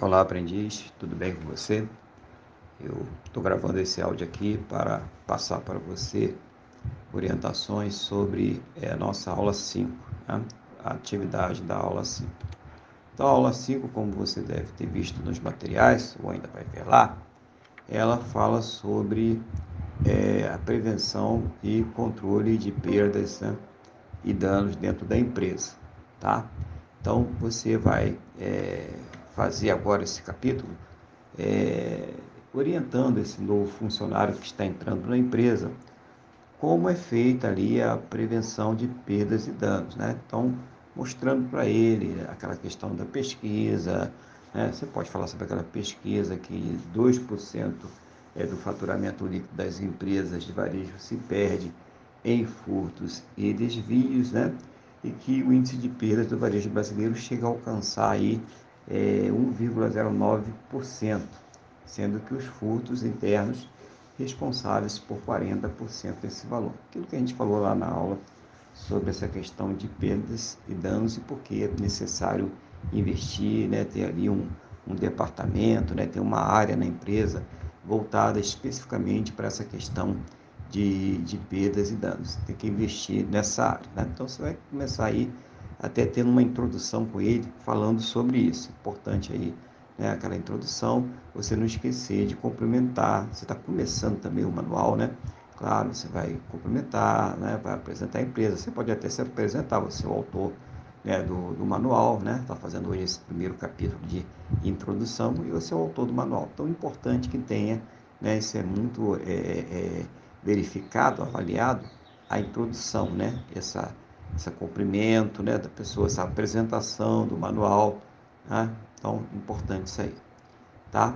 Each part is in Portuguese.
Olá, aprendiz, tudo bem com você? Eu estou gravando esse áudio aqui para passar para você orientações sobre é, a nossa aula 5, né? a atividade da aula 5. Então, a aula 5, como você deve ter visto nos materiais, ou ainda vai ver lá, ela fala sobre é, a prevenção e controle de perdas né? e danos dentro da empresa, tá? Então, você vai é, fazer agora esse capítulo, é, orientando esse novo funcionário que está entrando na empresa, como é feita ali a prevenção de perdas e danos, né? Então, mostrando para ele aquela questão da pesquisa, né? Você pode falar sobre aquela pesquisa que 2% é do faturamento líquido das empresas de varejo se perde em furtos e desvios, né? E que o índice de perdas do varejo brasileiro chega a alcançar aí é, 1,09%, sendo que os furtos internos responsáveis por 40% desse valor. Aquilo que a gente falou lá na aula sobre essa questão de perdas e danos e por que é necessário investir, né, ter ali um, um departamento, né, ter uma área na empresa voltada especificamente para essa questão de, de perdas e danos. Tem que investir nessa área. Né? Então você vai começar aí até tendo uma introdução com ele falando sobre isso. Importante aí, né, aquela introdução, você não esquecer de cumprimentar. Você está começando também o manual, né? Claro, você vai cumprimentar, né, vai apresentar a empresa. Você pode até se apresentar, você é o autor né, do, do manual, né? Está fazendo hoje esse primeiro capítulo de introdução e você é o autor do manual. Então, é importante que tenha, né? Isso é muito é, é, verificado, avaliado, a introdução, né? Essa esse cumprimento né, da pessoa, essa apresentação do manual. Né? Então, importante isso aí. Tá?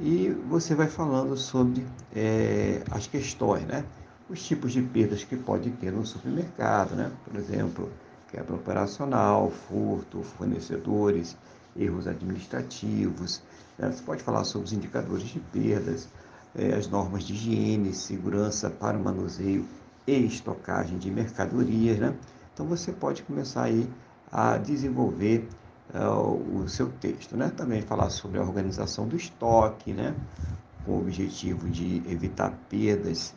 E você vai falando sobre é, as questões, né? Os tipos de perdas que pode ter no supermercado, né? Por exemplo, quebra operacional, furto, fornecedores, erros administrativos. Né? Você pode falar sobre os indicadores de perdas, é, as normas de higiene, segurança para o manuseio e estocagem de mercadorias, né? Então você pode começar aí a desenvolver uh, o seu texto, né? Também falar sobre a organização do estoque, né? Com o objetivo de evitar perdas,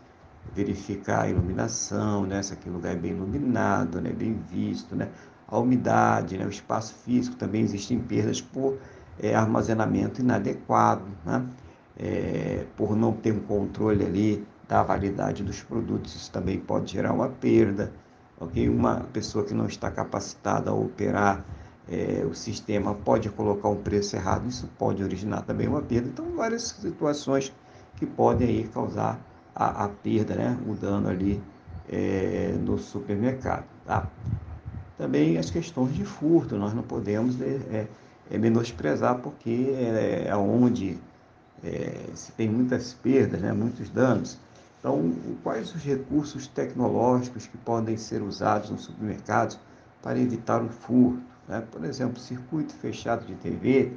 verificar a iluminação, né? Se aquele lugar é bem iluminado, né? Bem visto, né? A umidade, né? O espaço físico também existem perdas por é, armazenamento inadequado, né? É, por não ter um controle ali da validade dos produtos, isso também pode gerar uma perda ok? Uma pessoa que não está capacitada a operar é, o sistema pode colocar um preço errado, isso pode originar também uma perda. Então, várias situações que podem aí causar a, a perda, né? o dano ali é, no supermercado. Tá? Também as questões de furto, nós não podemos é, é, é menosprezar, porque é, é onde é, se tem muitas perdas, né? muitos danos. Então, quais os recursos tecnológicos que podem ser usados nos supermercados para evitar o furto? Né? Por exemplo, circuito fechado de TV.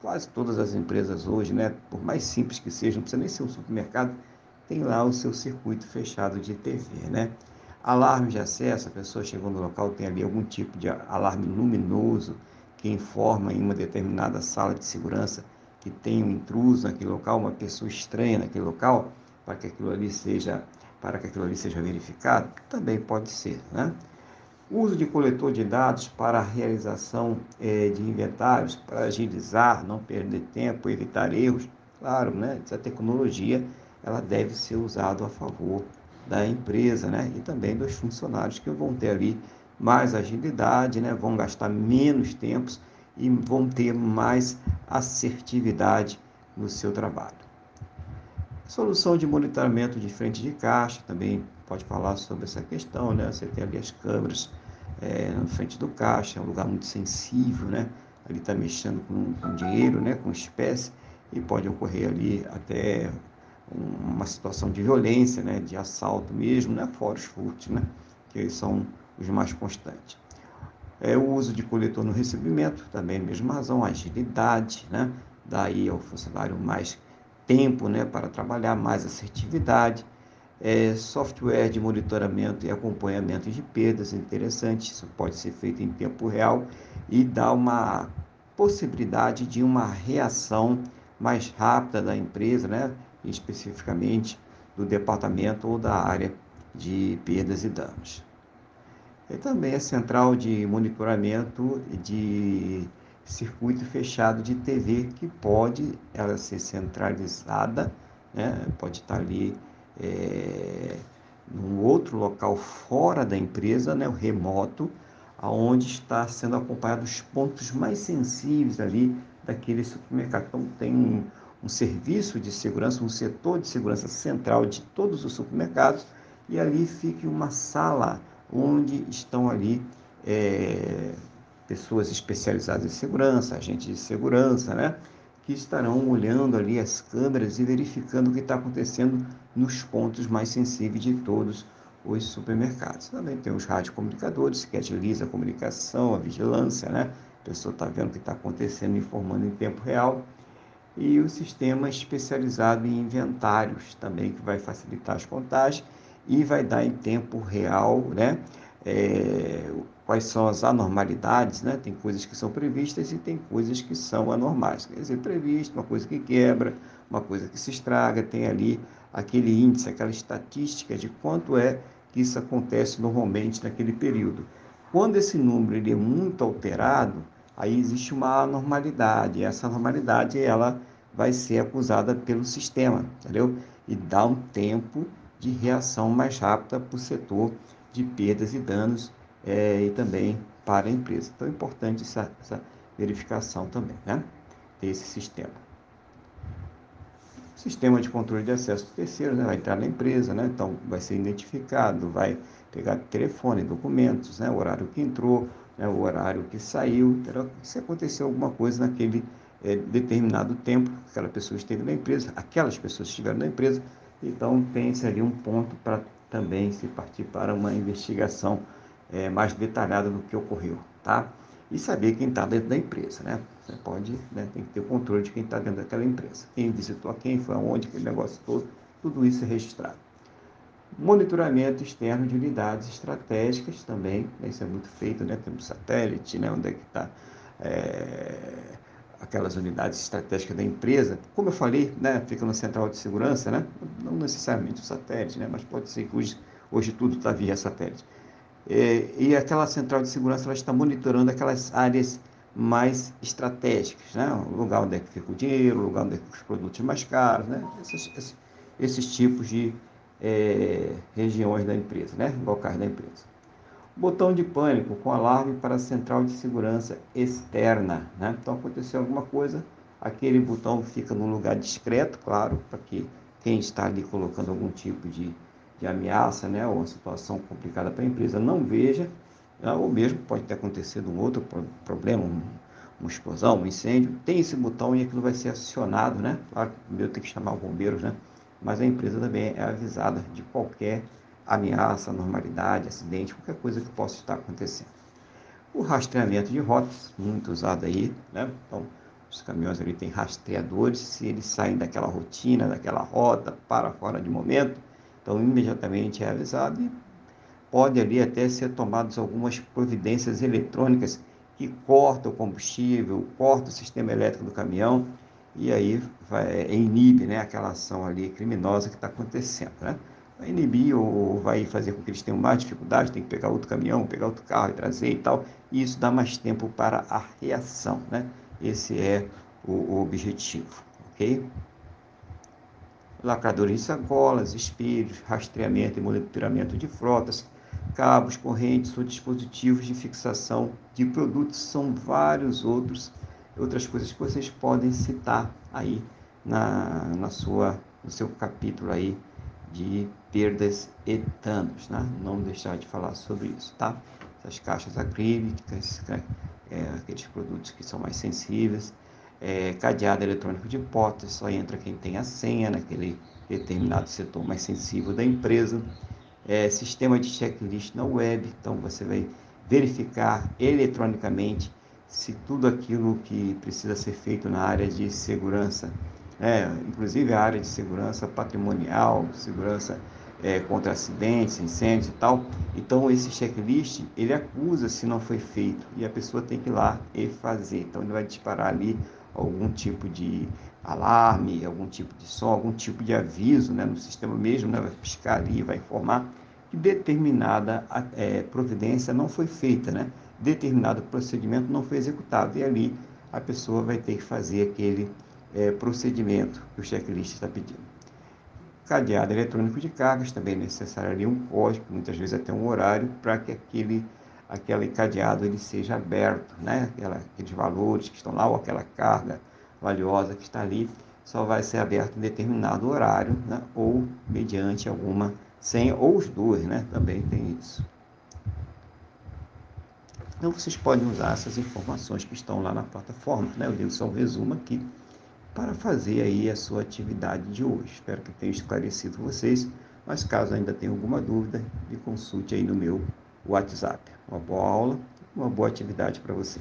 Quase todas as empresas hoje, né, por mais simples que seja, não precisa nem ser um supermercado, tem lá o seu circuito fechado de TV. Né? Alarme de acesso, a pessoa chegou no local, tem ali algum tipo de alarme luminoso que informa em uma determinada sala de segurança que tem um intruso naquele local, uma pessoa estranha naquele local para que aquilo ali seja, para que aquilo ali seja verificado? Também pode ser, né? Uso de coletor de dados para a realização é, de inventários, para agilizar, não perder tempo, evitar erros. Claro, né? Essa tecnologia ela deve ser usada a favor da empresa, né? E também dos funcionários que vão ter ali mais agilidade, né? Vão gastar menos tempos e vão ter mais assertividade no seu trabalho. Solução de monitoramento de frente de caixa, também pode falar sobre essa questão, né? Você tem ali as câmeras é, na frente do caixa, é um lugar muito sensível, né? Ali está mexendo com, com dinheiro, né? Com espécie, e pode ocorrer ali até uma situação de violência, né? De assalto mesmo, né? Fora os furtos, né? Que são os mais constantes. É, o uso de coletor no recebimento, também mesma razão, agilidade, né? Daí ao funcionário mais tempo né, para trabalhar, mais assertividade, é, software de monitoramento e acompanhamento de perdas, interessante, isso pode ser feito em tempo real e dá uma possibilidade de uma reação mais rápida da empresa, né? especificamente do departamento ou da área de perdas e danos. E também a central de monitoramento de circuito fechado de TV, que pode ela ser centralizada, né? pode estar ali é, num outro local fora da empresa, né? o remoto, aonde está sendo acompanhados os pontos mais sensíveis ali daquele supermercado. Então tem um, um serviço de segurança, um setor de segurança central de todos os supermercados e ali fique uma sala onde estão ali é, pessoas especializadas em segurança, agentes de segurança, né? Que estarão olhando ali as câmeras e verificando o que está acontecendo nos pontos mais sensíveis de todos os supermercados. Também tem os radiocomunicadores, que agiliza a comunicação, a vigilância, né? A pessoa está vendo o que está acontecendo, informando em tempo real. E o sistema especializado em inventários também, que vai facilitar as contagens e vai dar em tempo real, né? É, quais são as anormalidades, né? Tem coisas que são previstas e tem coisas que são anormais. Quer dizer, previsto, uma coisa que quebra, uma coisa que se estraga, tem ali aquele índice, aquela estatística de quanto é que isso acontece normalmente naquele período. Quando esse número ele é muito alterado, aí existe uma anormalidade. E essa anormalidade ela vai ser acusada pelo sistema, entendeu? E dá um tempo de reação mais rápida para o setor de perdas e danos é, e também para a empresa. Então é importante essa, essa verificação também, né? Desse sistema sistema de controle de acesso do terceiro, né? vai entrar na empresa, né? então vai ser identificado, vai pegar telefone, documentos, né? o horário que entrou, né? o horário que saiu, se aconteceu alguma coisa naquele é, determinado tempo que aquela pessoa esteve na empresa, aquelas pessoas estiveram na empresa, então tem-se ali um ponto para também se partir para uma investigação é, mais detalhada do que ocorreu, tá? E saber quem está dentro da empresa, né? Você pode, né, tem que ter o controle de quem está dentro daquela empresa. Quem visitou quem, foi aonde, aquele negócio todo, tudo isso é registrado. Monitoramento externo de unidades estratégicas também, né, isso é muito feito, né? Temos satélite, né? Onde é que está é, aquelas unidades estratégicas da empresa. Como eu falei, né? Fica no central de segurança, né? Não necessariamente o satélite, né? Mas pode ser que hoje, hoje tudo está via satélite. É, e aquela central de segurança ela está monitorando aquelas áreas mais estratégicas, né? O lugar onde é que fica o dinheiro, o lugar onde é que os produtos mais caros, né? Esses, esses, esses tipos de é, regiões da empresa, né? Locais da empresa. Botão de pânico com alarme para a central de segurança externa, né? Então aconteceu alguma coisa, aquele botão fica num lugar discreto, claro, para que quem está ali colocando algum tipo de, de ameaça, né? Ou uma situação complicada para a empresa não veja né? ou mesmo pode ter acontecido um outro problema, um, uma explosão, um incêndio, tem esse botão e aquilo vai ser acionado, né? Claro que primeiro tem que chamar os bombeiros, né? Mas a empresa também é avisada de qualquer ameaça, anormalidade, acidente, qualquer coisa que possa estar acontecendo. O rastreamento de rotas, muito usado aí, né? Então, os caminhões ali têm rastreadores, se eles saem daquela rotina, daquela rota, para fora de momento, então imediatamente é avisado e pode ali até ser tomadas algumas providências eletrônicas que cortam o combustível, cortam o sistema elétrico do caminhão e aí vai, inibe né, aquela ação ali criminosa que está acontecendo. Né? Vai inibir ou vai fazer com que eles tenham mais dificuldade, tem que pegar outro caminhão, pegar outro carro e trazer e tal, e isso dá mais tempo para a reação. Né? Esse é o, o objetivo, ok? Lacradores de sacolas, espelhos, rastreamento e monitoramento de frotas, cabos, correntes ou dispositivos de fixação de produtos, são vários outros outras coisas que vocês podem citar aí na, na sua, no seu capítulo aí de perdas e danos, né? Não deixar de falar sobre isso, tá? Essas caixas acrílicas, é, aqueles produtos que são mais sensíveis, é, cadeado eletrônico de portas, só entra quem tem a senha naquele determinado setor mais sensível da empresa. É, sistema de checklist na web, então você vai verificar eletronicamente se tudo aquilo que precisa ser feito na área de segurança, é, inclusive a área de segurança patrimonial, segurança é, contra acidentes, incêndios e tal. Então esse checklist ele acusa se não foi feito e a pessoa tem que ir lá e fazer. Então ele vai disparar ali algum tipo de alarme, algum tipo de som, algum tipo de aviso né, no sistema mesmo, né, vai piscar ali, vai informar que determinada é, providência não foi feita, né? determinado procedimento não foi executado. E ali a pessoa vai ter que fazer aquele é, procedimento que o checklist está pedindo. Cadeado eletrônico de cargas também é necessário ali um código, muitas vezes até um horário, para que aquele, aquele cadeado ele seja aberto, né? Aquela, aqueles valores que estão lá, ou aquela carga valiosa que está ali, só vai ser aberto em determinado horário, né? ou mediante alguma senha, ou os dois, né? Também tem isso. Então vocês podem usar essas informações que estão lá na plataforma, né? Eu digo só um resumo aqui para fazer aí a sua atividade de hoje. Espero que tenha esclarecido vocês, mas caso ainda tenha alguma dúvida, me consulte aí no meu WhatsApp. Uma boa aula, uma boa atividade para você.